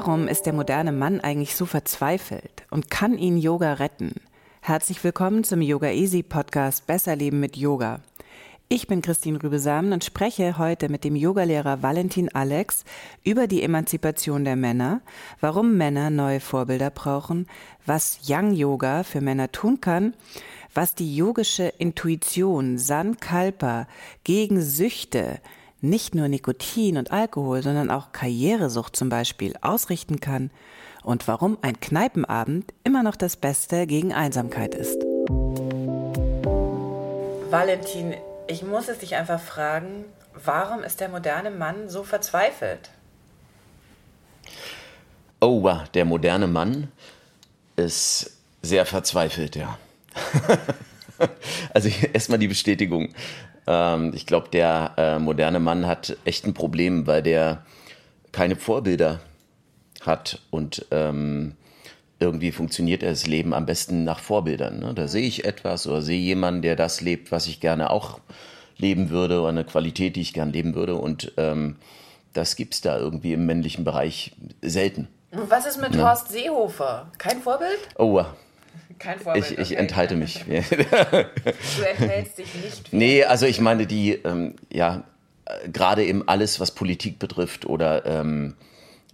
Warum ist der moderne Mann eigentlich so verzweifelt und kann ihn Yoga retten? Herzlich willkommen zum Yoga Easy Podcast Besser Leben mit Yoga. Ich bin Christine Rübesamen und spreche heute mit dem Yogalehrer Valentin Alex über die Emanzipation der Männer, warum Männer neue Vorbilder brauchen, was Young Yoga für Männer tun kann, was die yogische Intuition Sankalpa gegen Süchte, nicht nur Nikotin und Alkohol, sondern auch Karrieresucht zum Beispiel ausrichten kann und warum ein Kneipenabend immer noch das Beste gegen Einsamkeit ist. Valentin, ich muss es dich einfach fragen, warum ist der moderne Mann so verzweifelt? Oh, wow, der moderne Mann ist sehr verzweifelt, ja. also erstmal die Bestätigung. Ähm, ich glaube, der äh, moderne Mann hat echt ein Problem, weil der keine Vorbilder hat und ähm, irgendwie funktioniert das Leben am besten nach Vorbildern. Ne? Da sehe ich etwas oder sehe jemanden, der das lebt, was ich gerne auch leben würde oder eine Qualität, die ich gerne leben würde. Und ähm, das gibt es da irgendwie im männlichen Bereich selten. Was ist mit ne? Horst Seehofer? Kein Vorbild? Oh, kein Vorbild. Ich, ich okay. enthalte mich. du enthältst dich nicht. Nee, also ich meine, die, ähm, ja, äh, gerade eben alles, was Politik betrifft oder ähm,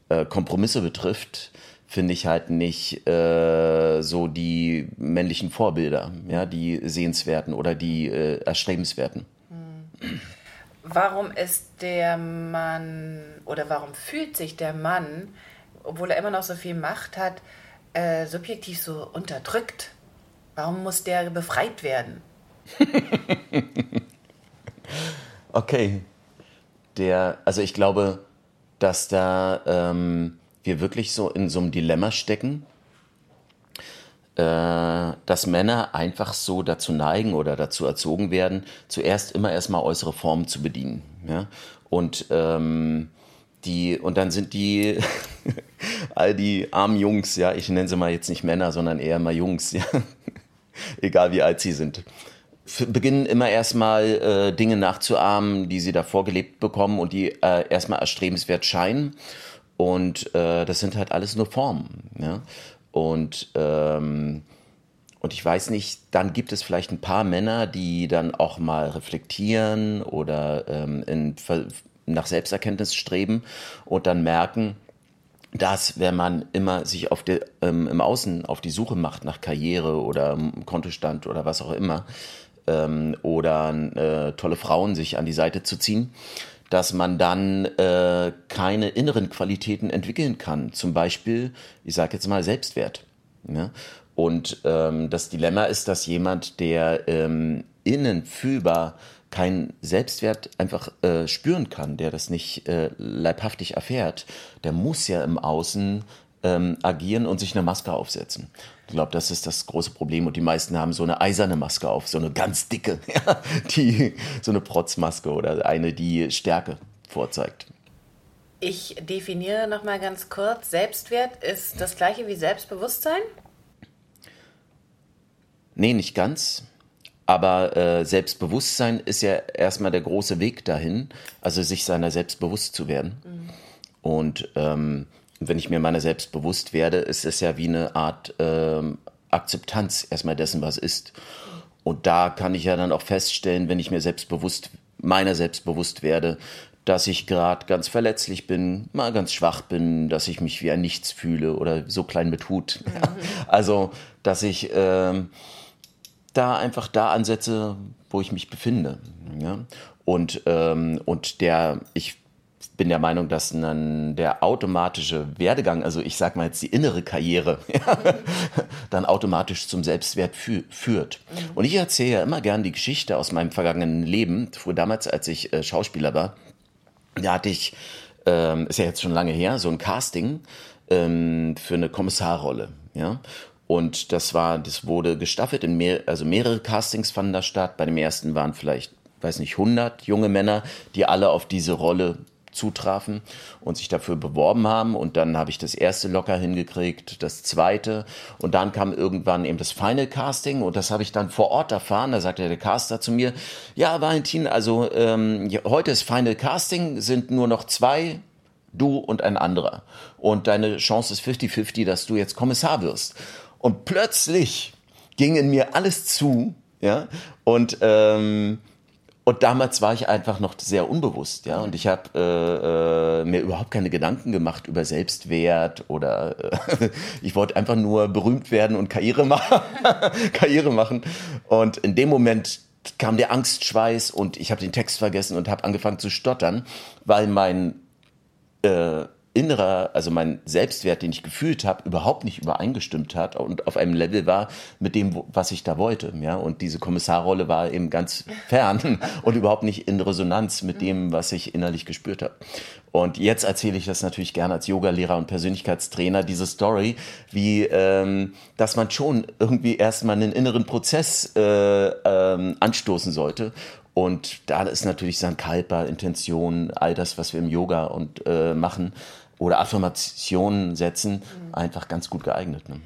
äh, Kompromisse betrifft, finde ich halt nicht äh, so die männlichen Vorbilder, ja, die sehenswerten oder die äh, erstrebenswerten. Hm. Warum ist der Mann oder warum fühlt sich der Mann, obwohl er immer noch so viel Macht hat, äh, subjektiv so unterdrückt? Warum muss der befreit werden? okay. Der, also ich glaube, dass da ähm, wir wirklich so in so einem Dilemma stecken, äh, dass Männer einfach so dazu neigen oder dazu erzogen werden, zuerst immer erstmal äußere Formen zu bedienen. Ja? Und ähm, die, und dann sind die all die armen Jungs, ja, ich nenne sie mal jetzt nicht Männer, sondern eher mal Jungs, ja, egal wie alt sie sind, beginnen immer erstmal äh, Dinge nachzuahmen, die sie da vorgelebt bekommen und die äh, erstmal erstrebenswert scheinen. Und äh, das sind halt alles nur Formen. Ja? Und, ähm, und ich weiß nicht, dann gibt es vielleicht ein paar Männer, die dann auch mal reflektieren oder ähm, in, nach Selbsterkenntnis streben und dann merken, dass wenn man immer sich auf der, ähm, im Außen auf die Suche macht nach Karriere oder Kontostand oder was auch immer ähm, oder äh, tolle Frauen sich an die Seite zu ziehen, dass man dann äh, keine inneren Qualitäten entwickeln kann. Zum Beispiel, ich sage jetzt mal Selbstwert. Ja? Und ähm, das Dilemma ist, dass jemand, der ähm, innen fühlbar keinen Selbstwert einfach äh, spüren kann, der das nicht äh, leibhaftig erfährt, der muss ja im Außen ähm, agieren und sich eine Maske aufsetzen. Ich glaube, das ist das große Problem und die meisten haben so eine eiserne Maske auf, so eine ganz dicke, die so eine Protzmaske oder eine, die Stärke vorzeigt. Ich definiere noch mal ganz kurz: Selbstwert ist das gleiche wie Selbstbewusstsein? Nee, nicht ganz. Aber äh, Selbstbewusstsein ist ja erstmal der große Weg dahin, also sich seiner selbst bewusst zu werden. Mhm. Und ähm, wenn ich mir meiner selbst bewusst werde, ist es ja wie eine Art ähm, Akzeptanz erstmal dessen, was ist. Und da kann ich ja dann auch feststellen, wenn ich mir selbstbewusst, meiner selbst bewusst werde, dass ich gerade ganz verletzlich bin, mal ganz schwach bin, dass ich mich wie ein Nichts fühle oder so klein betut. Mhm. Also, dass ich ähm, da einfach da ansetze, wo ich mich befinde. Ja? Und, ähm, und der, ich bin der Meinung, dass dann der automatische Werdegang, also ich sag mal jetzt die innere Karriere, dann automatisch zum Selbstwert fü führt. Mhm. Und ich erzähle ja immer gern die Geschichte aus meinem vergangenen Leben. Früher damals, als ich äh, Schauspieler war, da hatte ich, ähm, ist ja jetzt schon lange her, so ein Casting ähm, für eine Kommissarrolle. Ja? Und das war, das wurde gestaffelt in mehr, also mehrere Castings fanden da statt. Bei dem ersten waren vielleicht, weiß nicht, 100 junge Männer, die alle auf diese Rolle zutrafen und sich dafür beworben haben. Und dann habe ich das erste locker hingekriegt, das zweite. Und dann kam irgendwann eben das Final Casting und das habe ich dann vor Ort erfahren. Da sagte der Caster zu mir, ja, Valentin, also ähm, heute ist Final Casting, sind nur noch zwei Du und ein anderer. Und deine Chance ist 50-50, dass du jetzt Kommissar wirst. Und plötzlich ging in mir alles zu, ja, und ähm, und damals war ich einfach noch sehr unbewusst, ja, und ich habe äh, äh, mir überhaupt keine Gedanken gemacht über Selbstwert oder äh, ich wollte einfach nur berühmt werden und Karriere machen, Karriere machen. Und in dem Moment kam der Angstschweiß und ich habe den Text vergessen und habe angefangen zu stottern, weil mein äh, innerer, also mein Selbstwert, den ich gefühlt habe, überhaupt nicht übereingestimmt hat und auf einem Level war mit dem, was ich da wollte. Ja, und diese Kommissarrolle war eben ganz fern und überhaupt nicht in Resonanz mit dem, was ich innerlich gespürt habe. Und jetzt erzähle ich das natürlich gerne als Yogalehrer und Persönlichkeitstrainer, diese Story, wie ähm, dass man schon irgendwie erstmal einen inneren Prozess äh, ähm, anstoßen sollte und da ist natürlich Sankalpa, Intention, all das, was wir im Yoga und äh, machen, oder Affirmationen setzen, mhm. einfach ganz gut geeignet. Ne?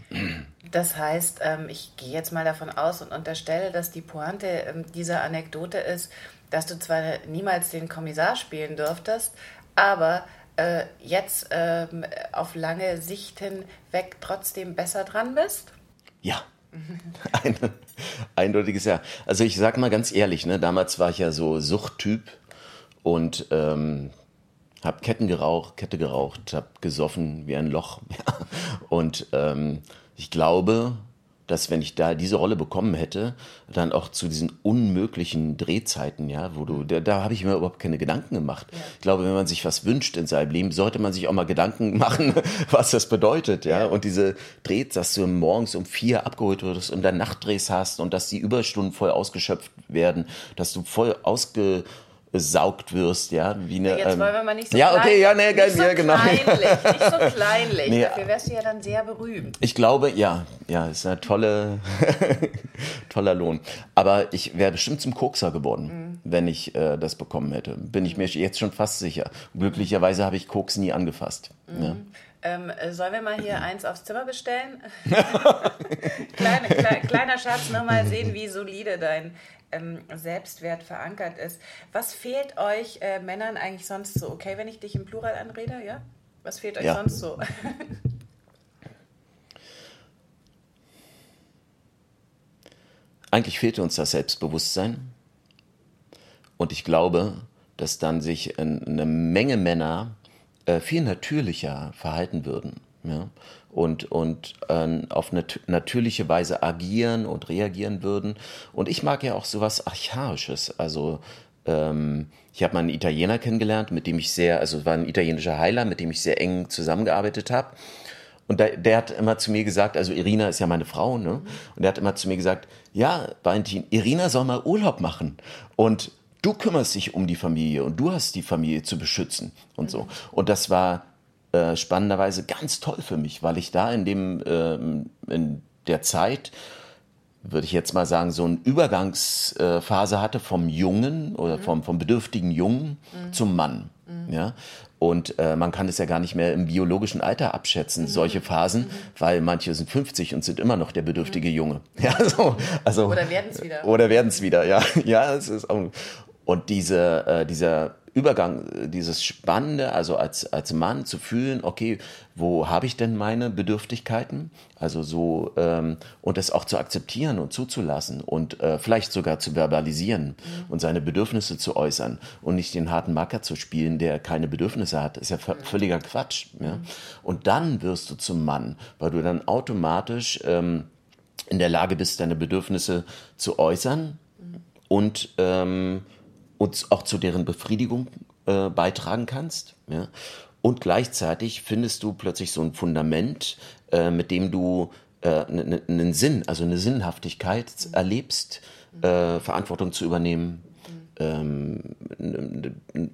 Das heißt, ähm, ich gehe jetzt mal davon aus und unterstelle, dass die Pointe ähm, dieser Anekdote ist, dass du zwar niemals den Kommissar spielen dürftest, aber äh, jetzt ähm, auf lange Sicht hinweg trotzdem besser dran bist? Ja. Ein, eindeutiges Ja. Also ich sag mal ganz ehrlich, ne, damals war ich ja so Suchttyp und ähm, hab Ketten geraucht, Kette geraucht, hab gesoffen wie ein Loch. Und ähm, ich glaube, dass wenn ich da diese Rolle bekommen hätte, dann auch zu diesen unmöglichen Drehzeiten, ja, wo du, da, da habe ich mir überhaupt keine Gedanken gemacht. Ja. Ich glaube, wenn man sich was wünscht in seinem Leben, sollte man sich auch mal Gedanken machen, was das bedeutet, ja. ja. Und diese Drehs, dass du morgens um vier abgeholt wirst und dann Nachtdrehs hast und dass die Überstunden voll ausgeschöpft werden, dass du voll ausge besaugt wirst, ja, wie eine. Jetzt ähm, wollen wir mal nicht so Ja, okay, ja, nee, geil, so ja, genau. Kleinlich, nicht so kleinlich. Nee, Dafür wärst du ja dann sehr berühmt. Ich glaube, ja, ja, ist ein tolle, toller Lohn. Aber ich wäre bestimmt zum Kokser geworden, mhm. wenn ich äh, das bekommen hätte. Bin ich mir jetzt schon fast sicher. Glücklicherweise habe ich Koks nie angefasst. Mhm. Ja. Ähm, äh, sollen wir mal hier eins aufs Zimmer bestellen? Kleine, kle kleiner Schatz, nochmal sehen, wie solide dein ähm, Selbstwert verankert ist. Was fehlt euch äh, Männern eigentlich sonst so? Okay, wenn ich dich im Plural anrede, ja? Was fehlt euch ja. sonst so? Eigentlich fehlt uns das Selbstbewusstsein. Und ich glaube, dass dann sich eine Menge Männer äh, viel natürlicher verhalten würden. Ja? und, und äh, auf nat natürliche Weise agieren und reagieren würden. Und ich mag ja auch sowas Archaisches. Also ähm, ich habe mal einen Italiener kennengelernt, mit dem ich sehr, also war ein italienischer Heiler, mit dem ich sehr eng zusammengearbeitet habe. Und der, der hat immer zu mir gesagt, also Irina ist ja meine Frau, ne? Und der hat immer zu mir gesagt, ja, Valentin, Irina soll mal Urlaub machen. Und du kümmerst dich um die Familie und du hast die Familie zu beschützen und so. Und das war äh, spannenderweise ganz toll für mich, weil ich da in dem ähm, in der Zeit würde ich jetzt mal sagen, so eine Übergangsphase hatte vom Jungen oder mhm. vom, vom bedürftigen Jungen mhm. zum Mann. Mhm. Ja? Und äh, man kann es ja gar nicht mehr im biologischen Alter abschätzen, mhm. solche Phasen, mhm. weil manche sind 50 und sind immer noch der bedürftige mhm. Junge. Ja, so, also, oder werden es wieder. Oder werden es wieder, ja. ja es ist auch, und diese, äh, dieser Übergang, äh, dieses Spannende, also als, als Mann zu fühlen, okay, wo habe ich denn meine Bedürftigkeiten? Also so, ähm, und das auch zu akzeptieren und zuzulassen und äh, vielleicht sogar zu verbalisieren mhm. und seine Bedürfnisse zu äußern und nicht den harten Macker zu spielen, der keine Bedürfnisse hat, ist ja mhm. völliger Quatsch. Ja? Mhm. Und dann wirst du zum Mann, weil du dann automatisch ähm, in der Lage bist, deine Bedürfnisse zu äußern mhm. und ähm, und auch zu deren Befriedigung äh, beitragen kannst. Ja? Und gleichzeitig findest du plötzlich so ein Fundament, äh, mit dem du äh, einen Sinn, also eine Sinnhaftigkeit mhm. erlebst, äh, Verantwortung zu übernehmen, ähm,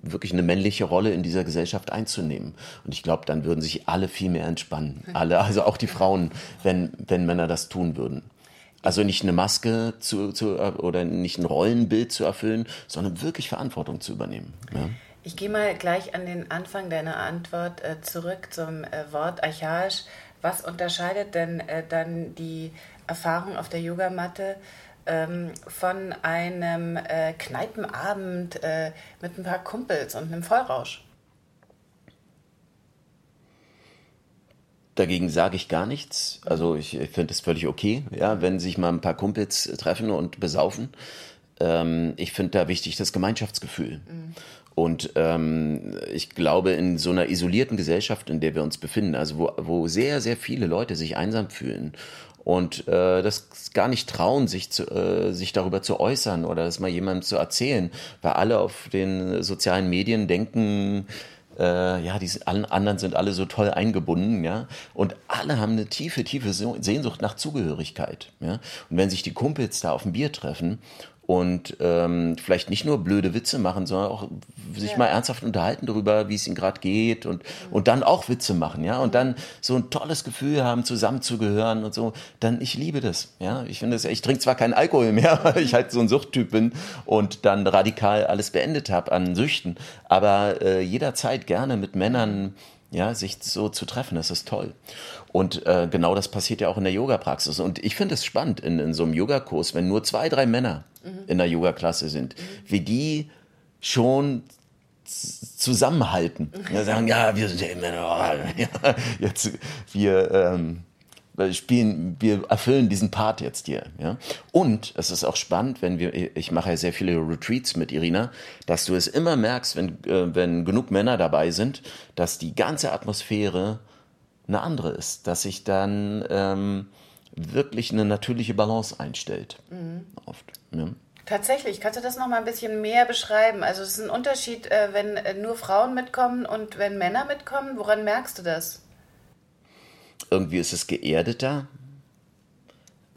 wirklich eine männliche Rolle in dieser Gesellschaft einzunehmen. Und ich glaube, dann würden sich alle viel mehr entspannen. Alle, also auch die Frauen, wenn, wenn Männer das tun würden. Also nicht eine Maske zu, zu oder nicht ein Rollenbild zu erfüllen, sondern wirklich Verantwortung zu übernehmen. Ja? Ich gehe mal gleich an den Anfang deiner Antwort äh, zurück zum äh, Wort archaisch. Was unterscheidet denn äh, dann die Erfahrung auf der Yogamatte ähm, von einem äh, Kneipenabend äh, mit ein paar Kumpels und einem Vollrausch? Dagegen sage ich gar nichts. Also ich, ich finde es völlig okay, ja, wenn sich mal ein paar Kumpels treffen und besaufen. Ähm, ich finde da wichtig das Gemeinschaftsgefühl. Mhm. Und ähm, ich glaube, in so einer isolierten Gesellschaft, in der wir uns befinden, also wo, wo sehr, sehr viele Leute sich einsam fühlen und äh, das gar nicht trauen, sich, zu, äh, sich darüber zu äußern oder das mal jemandem zu erzählen, weil alle auf den sozialen Medien denken, äh, ja, die allen anderen sind alle so toll eingebunden, ja, und alle haben eine tiefe, tiefe Sehnsucht nach Zugehörigkeit, ja, und wenn sich die Kumpels da auf ein Bier treffen und ähm, vielleicht nicht nur blöde Witze machen, sondern auch sich ja. mal ernsthaft unterhalten darüber, wie es ihnen gerade geht und, mhm. und dann auch Witze machen, ja, und dann so ein tolles Gefühl haben, zusammenzugehören und so, dann ich liebe das, ja, ich finde das, ich trinke zwar keinen Alkohol mehr, weil ich halt so ein Suchttyp bin und dann radikal alles beendet habe an Süchten, aber äh, jederzeit gerne mit Männern ja, sich so zu treffen, das ist toll. Und äh, genau das passiert ja auch in der Yoga-Praxis. Und ich finde es spannend in, in so einem Yogakurs, wenn nur zwei, drei Männer mhm. in der Yoga-Klasse sind, mhm. wie die schon zusammenhalten. Mhm. Ja, sagen, ja, wir sind ja immer, oh, ja, jetzt, wir, ähm, spielen, wir erfüllen diesen Part jetzt hier. Ja? Und es ist auch spannend, wenn wir, ich mache ja sehr viele Retreats mit Irina, dass du es immer merkst, wenn, äh, wenn genug Männer dabei sind, dass die ganze Atmosphäre eine andere ist, dass sich dann ähm, wirklich eine natürliche Balance einstellt. Mhm. Oft. Ja. Tatsächlich, kannst du das noch mal ein bisschen mehr beschreiben? Also es ist ein Unterschied, äh, wenn äh, nur Frauen mitkommen und wenn Männer mitkommen. Woran merkst du das? Irgendwie ist es geerdeter.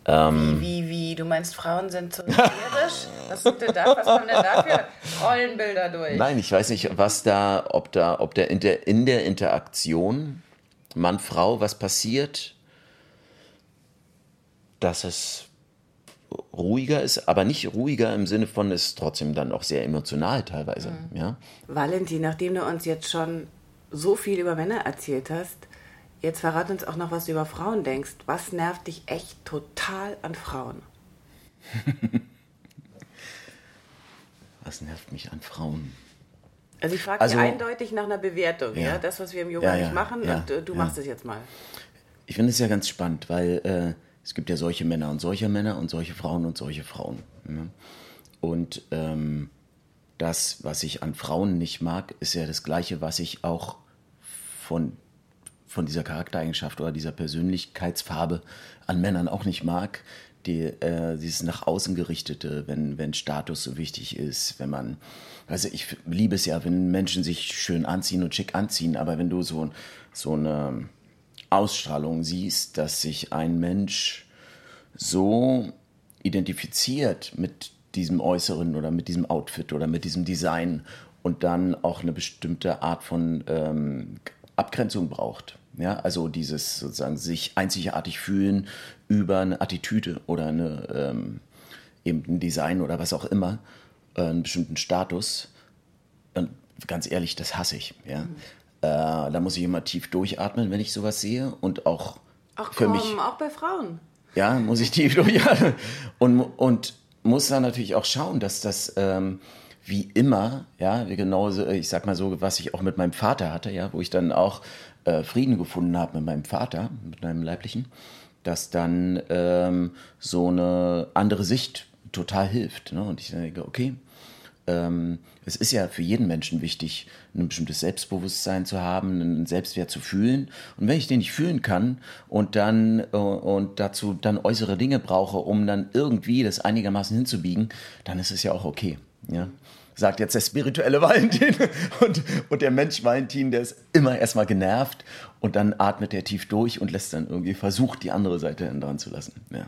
Ähm, wie, wie, wie? Du meinst, Frauen sind so tierisch? was, sind denn da, was kommen denn da für Rollenbilder durch? Nein, ich weiß nicht, was da, ob da, ob der in der, in der Interaktion Mann-Frau was passiert, dass es ruhiger ist, aber nicht ruhiger im Sinne von, es ist trotzdem dann auch sehr emotional teilweise. Mhm. Ja? Valentin, nachdem du uns jetzt schon so viel über Männer erzählt hast, jetzt verrat uns auch noch, was du über Frauen denkst. Was nervt dich echt total an Frauen? was nervt mich an Frauen? Also ich frage also, eindeutig nach einer Bewertung, ja. ja. Das, was wir im Yoga ja, ja, nicht machen, und äh, du machst es jetzt mal. Ich finde es ja ganz spannend, weil äh, es gibt ja solche Männer und solche Männer und solche Frauen und solche Frauen. Ne? Und ähm, das, was ich an Frauen nicht mag, ist ja das Gleiche, was ich auch von, von dieser Charaktereigenschaft oder dieser Persönlichkeitsfarbe an Männern auch nicht mag. Die, äh, dieses nach außen gerichtete, wenn, wenn Status so wichtig ist, wenn man, also ich liebe es ja, wenn Menschen sich schön anziehen und schick anziehen, aber wenn du so, so eine Ausstrahlung siehst, dass sich ein Mensch so identifiziert mit diesem Äußeren oder mit diesem Outfit oder mit diesem Design und dann auch eine bestimmte Art von ähm, Abgrenzung braucht. Ja, also dieses sozusagen sich einzigartig fühlen über eine Attitüde oder eine, ähm, eben ein Design oder was auch immer, äh, einen bestimmten Status. Und ganz ehrlich, das hasse ich. Ja. Mhm. Äh, da muss ich immer tief durchatmen, wenn ich sowas sehe und auch Ach, für komm, mich. Auch bei Frauen. Ja, muss ich tief durchatmen und und muss dann natürlich auch schauen, dass das ähm, wie immer, ja, genauso, ich sag mal so, was ich auch mit meinem Vater hatte, ja, wo ich dann auch äh, Frieden gefunden habe mit meinem Vater, mit meinem leiblichen, dass dann ähm, so eine andere Sicht total hilft. Ne? Und ich denke, okay, ähm, es ist ja für jeden Menschen wichtig, ein bestimmtes Selbstbewusstsein zu haben, einen Selbstwert zu fühlen. Und wenn ich den nicht fühlen kann und dann äh, und dazu dann äußere Dinge brauche, um dann irgendwie das einigermaßen hinzubiegen, dann ist es ja auch okay. Ja? Sagt jetzt der spirituelle Valentin. Und, und der Mensch Valentin, der ist immer erstmal genervt und dann atmet er tief durch und lässt dann irgendwie versucht, die andere Seite dran zu lassen. Ja.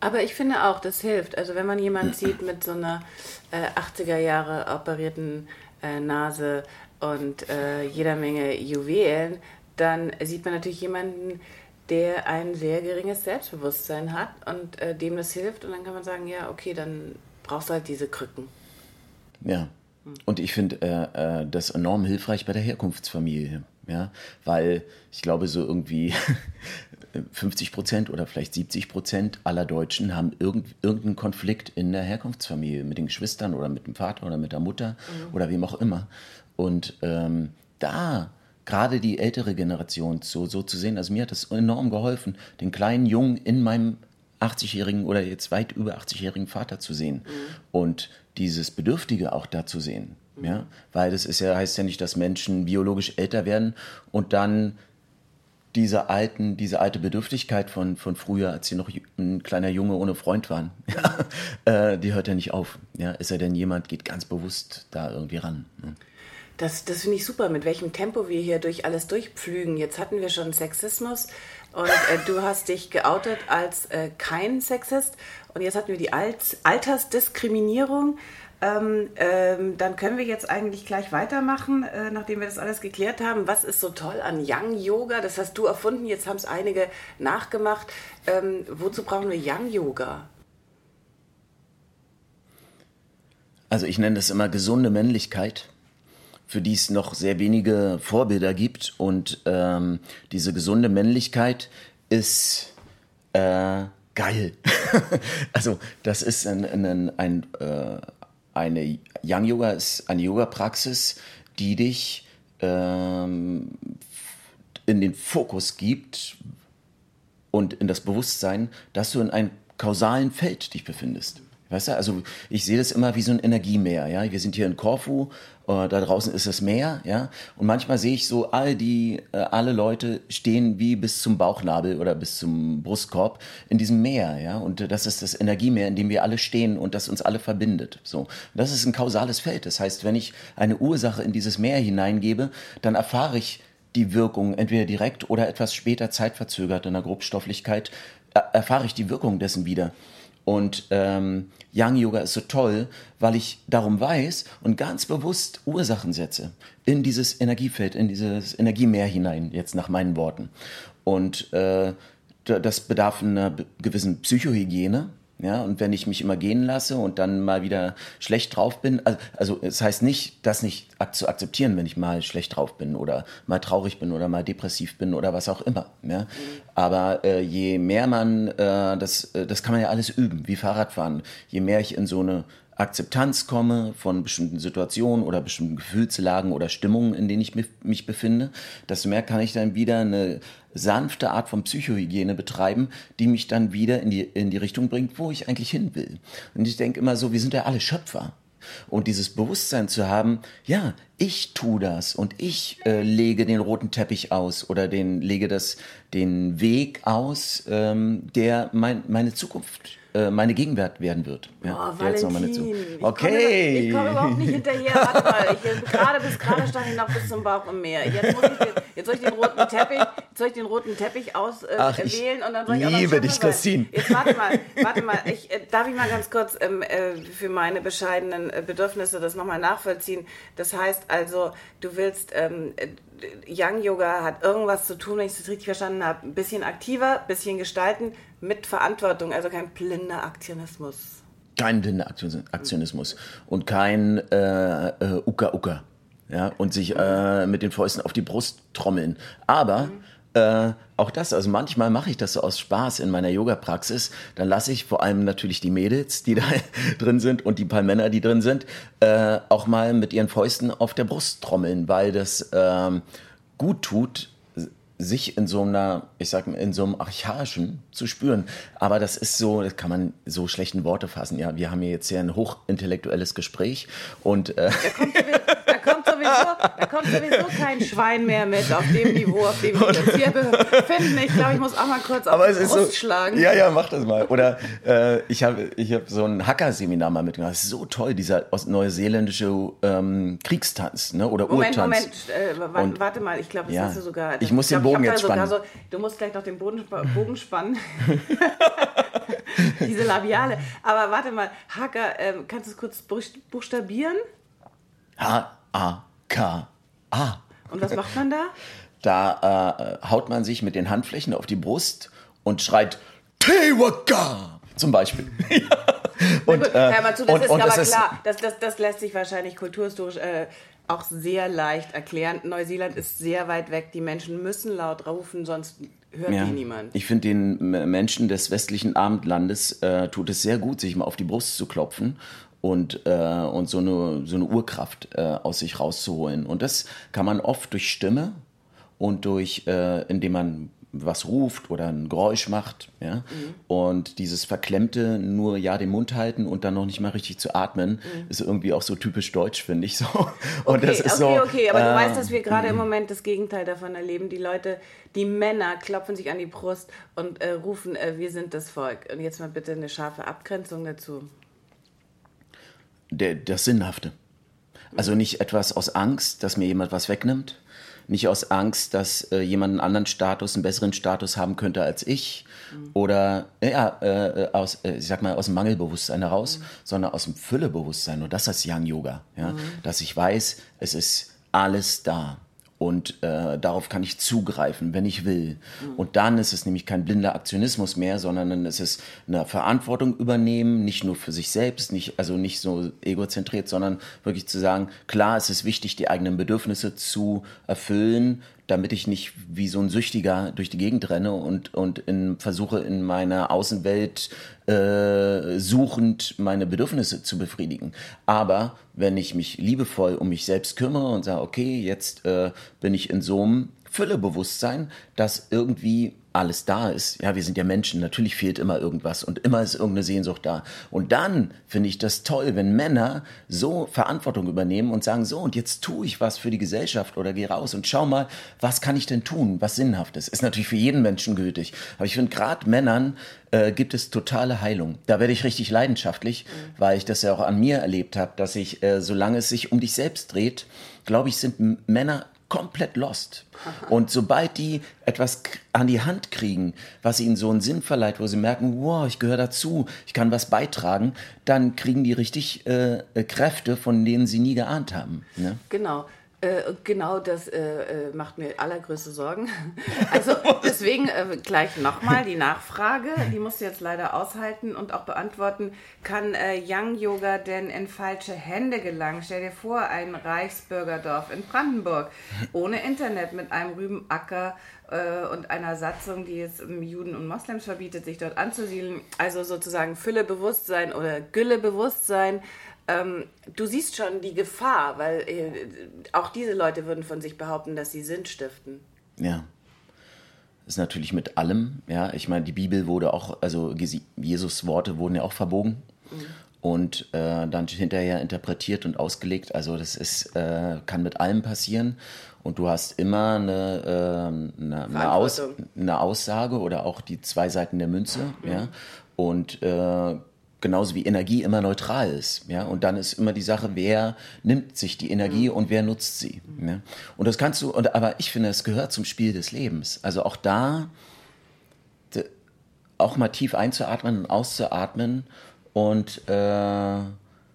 Aber ich finde auch, das hilft. Also wenn man jemanden sieht mit so einer äh, 80er Jahre operierten äh, Nase und äh, jeder Menge Juwelen, dann sieht man natürlich jemanden, der ein sehr geringes Selbstbewusstsein hat und äh, dem das hilft. Und dann kann man sagen, ja, okay, dann brauchst du halt diese Krücken. Ja. Und ich finde äh, äh, das enorm hilfreich bei der Herkunftsfamilie. Ja, weil ich glaube, so irgendwie 50 Prozent oder vielleicht 70 Prozent aller Deutschen haben irgend, irgendeinen Konflikt in der Herkunftsfamilie mit den Geschwistern oder mit dem Vater oder mit der Mutter mhm. oder wem auch immer. Und ähm, da gerade die ältere Generation so, so zu sehen. Also mir hat das enorm geholfen, den kleinen Jungen in meinem 80-jährigen oder jetzt weit über 80-jährigen Vater zu sehen mhm. und dieses Bedürftige auch da zu sehen. Mhm. Ja, weil das ist ja, heißt ja nicht, dass Menschen biologisch älter werden und dann diese alten, diese alte Bedürftigkeit von, von früher, als sie noch ein kleiner Junge ohne Freund waren, äh, die hört ja nicht auf. Ja, es sei denn, jemand geht ganz bewusst da irgendwie ran. Ne? Das, das finde ich super, mit welchem Tempo wir hier durch alles durchpflügen. Jetzt hatten wir schon Sexismus und äh, du hast dich geoutet als äh, kein Sexist und jetzt hatten wir die Alt Altersdiskriminierung. Ähm, ähm, dann können wir jetzt eigentlich gleich weitermachen, äh, nachdem wir das alles geklärt haben. Was ist so toll an Young Yoga? Das hast du erfunden, jetzt haben es einige nachgemacht. Ähm, wozu brauchen wir Young Yoga? Also ich nenne das immer gesunde Männlichkeit, für die es noch sehr wenige Vorbilder gibt. Und ähm, diese gesunde Männlichkeit ist äh, geil. also das ist ein, ein, ein äh, eine Young Yoga ist eine Yoga-Praxis, die dich ähm, in den Fokus gibt und in das Bewusstsein, dass du in einem kausalen Feld dich befindest. Weißt du, also ich sehe das immer wie so ein Energiemeer, ja. Wir sind hier in Korfu, äh, da draußen ist das Meer, ja. Und manchmal sehe ich so, all die, äh, alle Leute stehen wie bis zum Bauchnabel oder bis zum Brustkorb in diesem Meer, ja. Und das ist das Energiemeer, in dem wir alle stehen und das uns alle verbindet. So. das ist ein kausales Feld. Das heißt, wenn ich eine Ursache in dieses Meer hineingebe, dann erfahre ich die Wirkung entweder direkt oder etwas später zeitverzögert in der Grobstofflichkeit, erfahre ich die Wirkung dessen wieder. Und ähm, Young Yoga ist so toll, weil ich darum weiß und ganz bewusst Ursachen setze in dieses Energiefeld, in dieses Energiemeer hinein, jetzt nach meinen Worten. Und äh, das bedarf einer gewissen Psychohygiene, ja, und wenn ich mich immer gehen lasse und dann mal wieder schlecht drauf bin, also, also es heißt nicht, das nicht zu akzeptieren, wenn ich mal schlecht drauf bin oder mal traurig bin oder mal depressiv bin oder was auch immer. Ja. Mhm. Aber äh, je mehr man, äh, das, äh, das kann man ja alles üben, wie Fahrradfahren. Je mehr ich in so eine Akzeptanz komme von bestimmten Situationen oder bestimmten Gefühlslagen oder Stimmungen, in denen ich mich befinde, desto mehr kann ich dann wieder eine sanfte Art von Psychohygiene betreiben, die mich dann wieder in die, in die Richtung bringt, wo ich eigentlich hin will. Und ich denke immer so, wir sind ja alle Schöpfer. Und dieses Bewusstsein zu haben, ja, ich tue das und ich äh, lege den roten Teppich aus oder den, lege das, den Weg aus, ähm, der mein, meine Zukunft äh, meine Gegenwart werden wird. Ja, oh, Valentin, meine zu. Okay. Ich komme, ich komme überhaupt nicht hinterher. Warte mal, ich, gerade bis gerade stand ich noch bis zum Bauch im Meer. Jetzt, muss ich den, jetzt soll ich den roten Teppich, soll ich den roten Teppich auswählen äh, und dann soll ich liebe dich, Christine. Jetzt warte mal, warte mal. Ich, äh, darf ich mal ganz kurz ähm, äh, für meine bescheidenen äh, Bedürfnisse das nochmal nachvollziehen? Das heißt also, du willst ähm, Young Yoga hat irgendwas zu tun, wenn ich das richtig verstanden habe, ein bisschen aktiver, ein bisschen gestalten, mit Verantwortung, also kein blinder Aktionismus. Kein blinder Aktionismus und kein äh, äh, Uka Uka. Ja, und sich äh, mit den Fäusten auf die Brust trommeln. Aber mhm. Äh, auch das, also manchmal mache ich das so aus Spaß in meiner Yoga-Praxis. Dann lasse ich vor allem natürlich die Mädels, die da drin sind und die paar Männer, die drin sind, äh, auch mal mit ihren Fäusten auf der Brust trommeln, weil das ähm, gut tut, sich in so einer, ich sag mal, in so einem archaischen zu spüren. Aber das ist so, das kann man so schlechten Worte fassen. Ja, wir haben hier jetzt hier ein hochintellektuelles Gespräch und äh, sowieso, da kommt sowieso kein Schwein mehr mit auf dem Niveau, auf dem wir uns hier befinden. Ich glaube, ich muss auch mal kurz auf die Brust so, schlagen. Ja, ja, mach das mal. Oder äh, ich habe ich hab so ein Hacker-Seminar mal mitgemacht. Das ist so toll, dieser neuseeländische ähm, Kriegstanz ne? oder Moment, Urtanz. Moment, äh, und, warte mal, ich glaube, das ja, hast du sogar. Das, ich muss den Bogen jetzt spannen. So, du musst gleich noch den Boden, Bogen spannen. Diese Labiale. Aber warte mal, Hacker, ähm, kannst du es kurz buchstabieren? H-A-K-A. Und was macht man da? Da äh, haut man sich mit den Handflächen auf die Brust und schreit Tewaka zum Beispiel. und, gut, äh, mal zu, das und, ist und aber das klar, das, das, das lässt sich wahrscheinlich kulturhistorisch äh, auch sehr leicht erklären. Neuseeland ist sehr weit weg. Die Menschen müssen laut rufen, sonst hört ja, die niemand. Ich finde den Menschen des westlichen Abendlandes äh, tut es sehr gut, sich mal auf die Brust zu klopfen und, äh, und so, eine, so eine Urkraft äh, aus sich rauszuholen. Und das kann man oft durch Stimme und durch, äh, indem man was ruft oder ein Geräusch macht, ja. Mhm. Und dieses verklemmte nur ja den Mund halten und dann noch nicht mal richtig zu atmen, mhm. ist irgendwie auch so typisch deutsch, finde ich so. Und okay, das ist okay, so, okay, aber äh, du weißt, dass wir gerade im Moment das Gegenteil davon erleben. Die Leute, die Männer klopfen sich an die Brust und äh, rufen, äh, wir sind das Volk. Und jetzt mal bitte eine scharfe Abgrenzung dazu. Der, das Sinnhafte. Also nicht etwas aus Angst, dass mir jemand was wegnimmt, nicht aus Angst, dass äh, jemand einen anderen Status, einen besseren Status haben könnte als ich mhm. oder ja, äh, aus, äh, ich sag mal, aus dem Mangelbewusstsein heraus, mhm. sondern aus dem Füllebewusstsein und das ist Young Yoga, ja, mhm. dass ich weiß, es ist alles da und äh, darauf kann ich zugreifen, wenn ich will. Mhm. Und dann ist es nämlich kein blinder Aktionismus mehr, sondern dann ist es eine Verantwortung übernehmen, nicht nur für sich selbst, nicht, also nicht so egozentriert, sondern wirklich zu sagen, klar, es ist wichtig, die eigenen Bedürfnisse zu erfüllen, damit ich nicht wie so ein Süchtiger durch die Gegend renne und, und in, versuche in meiner Außenwelt äh, suchend meine Bedürfnisse zu befriedigen. Aber wenn ich mich liebevoll um mich selbst kümmere und sage, okay, jetzt äh, bin ich in so einem Füllebewusstsein, dass irgendwie alles da ist. Ja, wir sind ja Menschen, natürlich fehlt immer irgendwas und immer ist irgendeine Sehnsucht da. Und dann finde ich das toll, wenn Männer so Verantwortung übernehmen und sagen, so, und jetzt tue ich was für die Gesellschaft oder gehe raus und schau mal, was kann ich denn tun, was Sinnhaftes. Ist natürlich für jeden Menschen gültig. Aber ich finde, gerade Männern äh, gibt es totale Heilung. Da werde ich richtig leidenschaftlich, mhm. weil ich das ja auch an mir erlebt habe, dass ich, äh, solange es sich um dich selbst dreht, glaube ich, sind Männer komplett lost. Und sobald die etwas an die Hand kriegen, was ihnen so einen Sinn verleiht, wo sie merken, wow, ich gehöre dazu, ich kann was beitragen, dann kriegen die richtig äh, Kräfte, von denen sie nie geahnt haben. Ne? Genau. Äh, genau das äh, äh, macht mir allergrößte Sorgen. Also deswegen äh, gleich nochmal die Nachfrage, die musst du jetzt leider aushalten und auch beantworten. Kann äh, Young Yoga denn in falsche Hände gelangen? Stell dir vor, ein Reichsbürgerdorf in Brandenburg ohne Internet mit einem Rübenacker äh, und einer Satzung, die es Juden und Moslems verbietet, sich dort anzusiedeln. Also sozusagen Füllebewusstsein oder Güllebewusstsein ähm, du siehst schon die Gefahr, weil äh, auch diese Leute würden von sich behaupten, dass sie Sinn stiften. Ja. Das ist natürlich mit allem, ja. Ich meine, die Bibel wurde auch, also Jesus Worte wurden ja auch verbogen. Mhm. Und äh, dann hinterher interpretiert und ausgelegt. Also das ist, äh, kann mit allem passieren. Und du hast immer eine, äh, eine, eine, Aus, eine, Aussage oder auch die zwei Seiten der Münze. Mhm. Ja? Und äh, genauso wie Energie immer neutral ist. Ja? Und dann ist immer die Sache, wer nimmt sich die Energie mhm. und wer nutzt sie. Ja? Und das kannst du, und, aber ich finde, es gehört zum Spiel des Lebens. Also auch da, de, auch mal tief einzuatmen und auszuatmen und äh,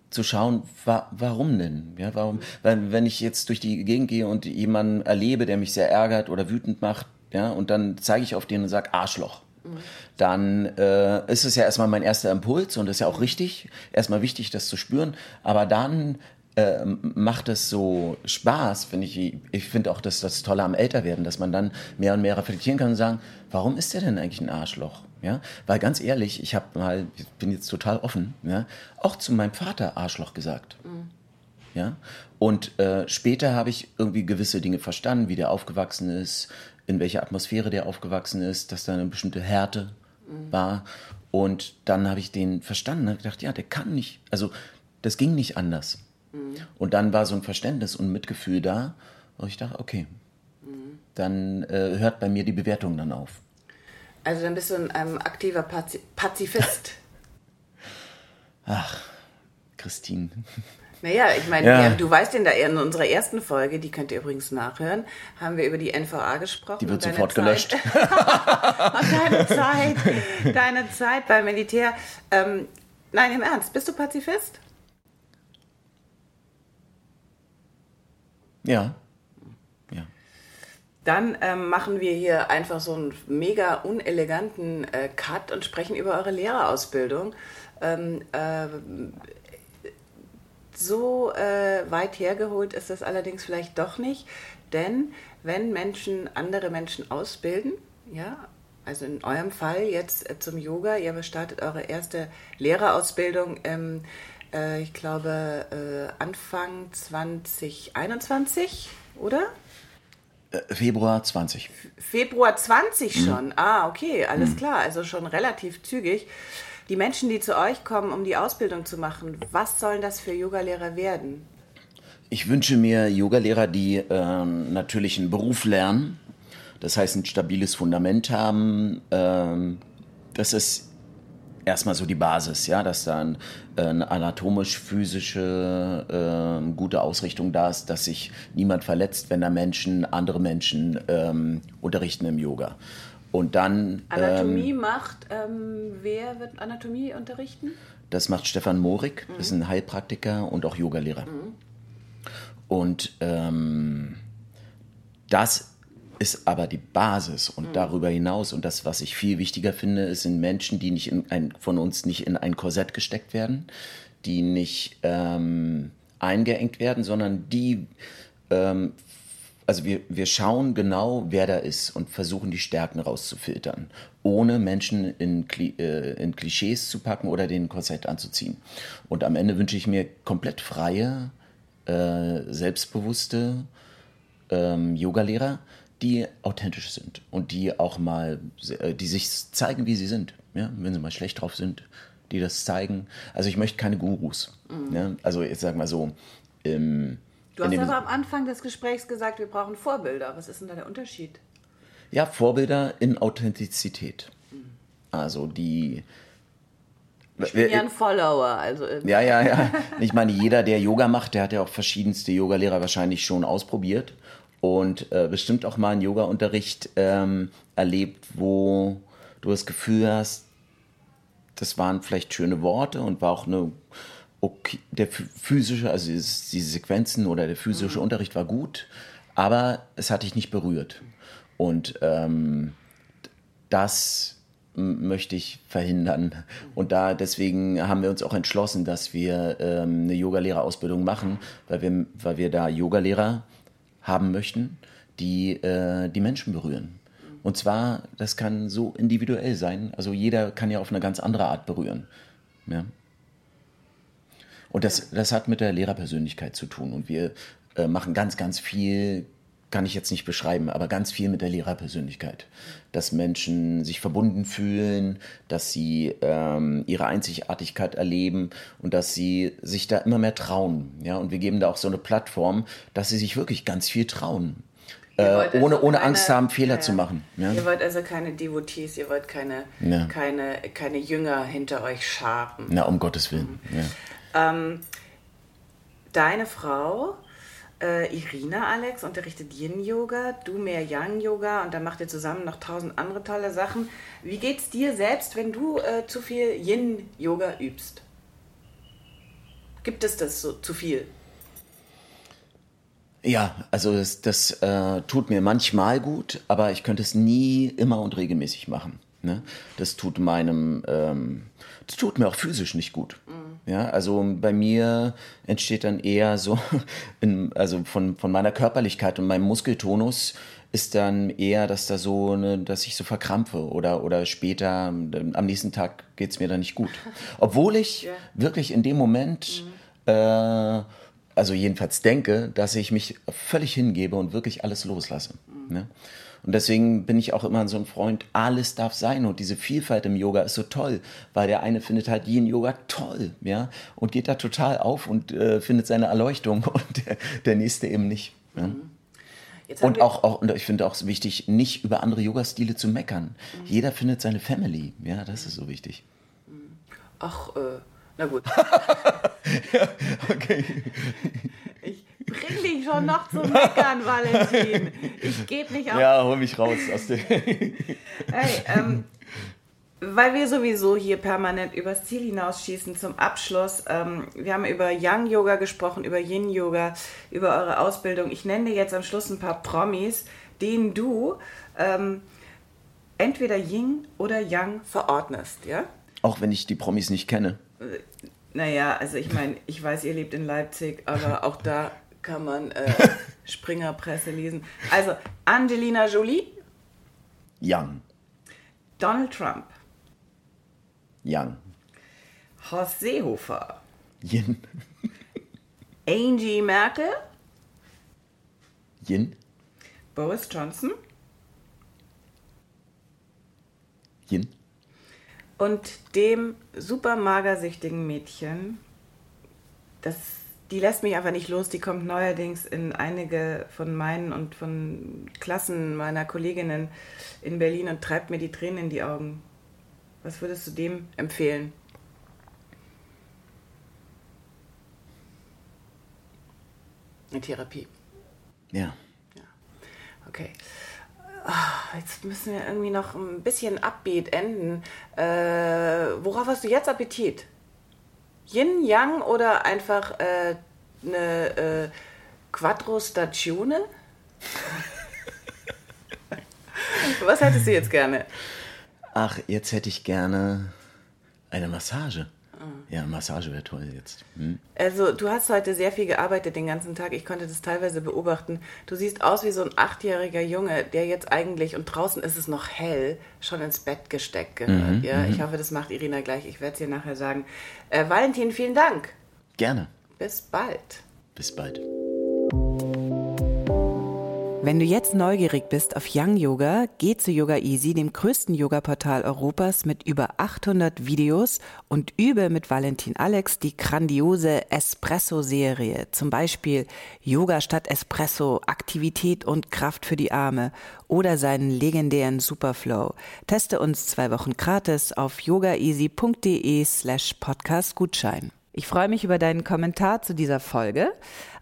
zu schauen, wa warum denn? Ja, warum? Weil wenn ich jetzt durch die Gegend gehe und jemanden erlebe, der mich sehr ärgert oder wütend macht, ja, und dann zeige ich auf den und sage Arschloch dann äh, ist es ja erstmal mein erster Impuls und ist ja auch richtig, erstmal wichtig, das zu spüren, aber dann äh, macht es so Spaß, finde ich. Ich finde auch, dass das Tolle am Älterwerden, dass man dann mehr und mehr reflektieren kann und sagen, warum ist der denn eigentlich ein Arschloch? Ja, weil ganz ehrlich, ich habe mal, ich bin jetzt total offen, ja, auch zu meinem Vater Arschloch gesagt. Mhm. Ja, und äh, später habe ich irgendwie gewisse Dinge verstanden, wie der aufgewachsen ist, in welcher Atmosphäre der aufgewachsen ist, dass da eine bestimmte Härte mhm. war. Und dann habe ich den verstanden und gedacht, ja, der kann nicht, also das ging nicht anders. Mhm. Und dann war so ein Verständnis und Mitgefühl da, wo ich dachte, okay, mhm. dann äh, hört bei mir die Bewertung dann auf. Also dann bist du ein ähm, aktiver Pazifist. Ach, Christine. Naja, ich meine, ja. du weißt in, der, in unserer ersten Folge, die könnt ihr übrigens nachhören, haben wir über die NVA gesprochen. Die wird sofort Zeit. gelöscht. deine Zeit, deine Zeit beim Militär. Ähm, nein, im Ernst, bist du Pazifist? Ja. ja. Dann ähm, machen wir hier einfach so einen mega uneleganten äh, Cut und sprechen über eure Lehrerausbildung. Ähm, äh, so äh, weit hergeholt ist das allerdings vielleicht doch nicht, denn wenn Menschen andere Menschen ausbilden, ja, also in eurem Fall jetzt äh, zum Yoga, ihr startet eure erste Lehrerausbildung, ähm, äh, ich glaube äh, Anfang 2021, oder? Äh, Februar 20. Februar 20 mhm. schon. Mhm. Ah, okay, alles mhm. klar. Also schon relativ zügig. Die Menschen, die zu euch kommen, um die Ausbildung zu machen, was sollen das für Yogalehrer werden? Ich wünsche mir Yogalehrer, die äh, natürlich einen Beruf lernen, das heißt ein stabiles Fundament haben. Äh, das ist erstmal so die Basis, ja, dass dann äh, eine anatomisch-physische äh, gute Ausrichtung da ist, dass sich niemand verletzt, wenn da Menschen andere Menschen ähm, unterrichten im Yoga. Und dann. Anatomie ähm, macht, ähm, wer wird Anatomie unterrichten? Das macht Stefan Morik, mhm. ist ein Heilpraktiker und auch Yogalehrer. Mhm. Und ähm, das ist aber die Basis und mhm. darüber hinaus und das, was ich viel wichtiger finde, ist sind Menschen, die nicht in ein, von uns nicht in ein Korsett gesteckt werden, die nicht ähm, eingeengt werden, sondern die, ähm, also wir, wir schauen genau, wer da ist und versuchen die Stärken rauszufiltern, ohne Menschen in, äh, in Klischees zu packen oder den Korsett anzuziehen. Und am Ende wünsche ich mir komplett freie, äh, selbstbewusste ähm, Yogalehrer, die authentisch sind und die auch mal, äh, die sich zeigen, wie sie sind. Ja? Wenn sie mal schlecht drauf sind, die das zeigen. Also ich möchte keine Gurus. Mhm. Ja? Also jetzt sagen wir so. Ähm, du hast aber am Anfang des Gesprächs gesagt, wir brauchen Vorbilder. Was ist denn da der Unterschied? Ja, Vorbilder in Authentizität. Also die. Ich bin ja ein Follower, also. Ja, ja, ja. Ich meine, jeder, der Yoga macht, der hat ja auch verschiedenste Yogalehrer wahrscheinlich schon ausprobiert und äh, bestimmt auch mal einen Yoga-Unterricht ähm, erlebt, wo du das Gefühl hast, das waren vielleicht schöne Worte und war auch eine okay, der physische, also diese Sequenzen oder der physische mhm. Unterricht war gut, aber es hat dich nicht berührt. Und ähm, das möchte ich verhindern. Und da deswegen haben wir uns auch entschlossen, dass wir ähm, eine Yogalehrerausbildung machen, weil wir, weil wir da Yogalehrer haben möchten, die äh, die Menschen berühren. Und zwar, das kann so individuell sein. Also jeder kann ja auf eine ganz andere Art berühren. Ja. Und das, das hat mit der Lehrerpersönlichkeit zu tun. Und wir äh, machen ganz, ganz viel kann ich jetzt nicht beschreiben, aber ganz viel mit der Lehrerpersönlichkeit. Dass Menschen sich verbunden fühlen, dass sie ähm, ihre Einzigartigkeit erleben und dass sie sich da immer mehr trauen. Ja? Und wir geben da auch so eine Plattform, dass sie sich wirklich ganz viel trauen. Äh, ohne, also ohne keine, Angst haben, Fehler ja, zu machen. Ja? Ihr wollt also keine Devotees, ihr wollt keine, ja. keine, keine Jünger hinter euch scharen. Na, um Gottes Willen. Mhm. Ähm, deine Frau äh, Irina Alex unterrichtet Yin-Yoga, du mehr Yang-Yoga und dann macht ihr zusammen noch tausend andere tolle Sachen. Wie geht's dir selbst, wenn du äh, zu viel Yin-Yoga übst? Gibt es das so zu viel? Ja, also das, das äh, tut mir manchmal gut, aber ich könnte es nie immer und regelmäßig machen. Ne? Das tut meinem, ähm, das tut mir auch physisch nicht gut. Mhm. Ja, also bei mir entsteht dann eher so, in, also von, von meiner Körperlichkeit und meinem Muskeltonus ist dann eher, dass da so, eine, dass ich so verkrampfe oder, oder später, am nächsten Tag geht es mir dann nicht gut. Obwohl ich ja. wirklich in dem Moment, mhm. äh, also jedenfalls denke, dass ich mich völlig hingebe und wirklich alles loslasse. Mhm. Ne? Und deswegen bin ich auch immer so ein Freund, alles darf sein. Und diese Vielfalt im Yoga ist so toll, weil der eine findet halt Yin Yoga toll, ja, und geht da total auf und äh, findet seine Erleuchtung und der, der nächste eben nicht. Ja? Mhm. Und auch, auch, und ich finde auch wichtig, nicht über andere Yoga-Stile zu meckern. Mhm. Jeder findet seine Family. Ja, das ist so wichtig. Ach, äh, na gut. ja, okay. Ich bring dich schon noch zum Meckern, Valentin. Ich gebe nicht auf. Ja, hol mich raus aus dem. hey, ähm, weil wir sowieso hier permanent übers Ziel hinausschießen zum Abschluss. Ähm, wir haben über Yang Yoga gesprochen, über Yin Yoga, über eure Ausbildung. Ich nenne dir jetzt am Schluss ein paar Promis, denen du ähm, entweder Yin oder Yang verordnest, ja? Auch wenn ich die Promis nicht kenne. Äh, naja, also ich meine, ich weiß, ihr lebt in Leipzig, aber auch da kann man äh, Springerpresse lesen. Also Angelina Jolie. Young. Donald Trump. Young. Horst Seehofer. Yin. Angie Merkel. Yin. Boris Johnson. Yin. Und dem super magersüchtigen Mädchen, das, die lässt mich einfach nicht los. Die kommt neuerdings in einige von meinen und von Klassen meiner Kolleginnen in Berlin und treibt mir die Tränen in die Augen. Was würdest du dem empfehlen? Eine Therapie. Ja. ja. Okay. Oh, jetzt müssen wir irgendwie noch ein bisschen Upbeat enden. Äh, worauf hast du jetzt Appetit? Yin, Yang oder einfach äh, eine äh, Quattro Stagione? Was hättest du jetzt gerne? Ach, jetzt hätte ich gerne eine Massage. Ja, Massage wäre toll jetzt. Hm? Also, du hast heute sehr viel gearbeitet den ganzen Tag. Ich konnte das teilweise beobachten. Du siehst aus wie so ein achtjähriger Junge, der jetzt eigentlich, und draußen ist es noch hell, schon ins Bett gesteckt gehört. Mhm, ja, mhm. ich hoffe, das macht Irina gleich. Ich werde es ihr nachher sagen. Äh, Valentin, vielen Dank. Gerne. Bis bald. Bis bald. Wenn du jetzt neugierig bist auf Young Yoga, geh zu Yoga Easy, dem größten Yoga-Portal Europas mit über 800 Videos und übe mit Valentin Alex die grandiose Espresso-Serie. Zum Beispiel Yoga statt Espresso, Aktivität und Kraft für die Arme oder seinen legendären Superflow. Teste uns zwei Wochen gratis auf yogaeasy.de slash podcastgutschein. Ich freue mich über deinen Kommentar zu dieser Folge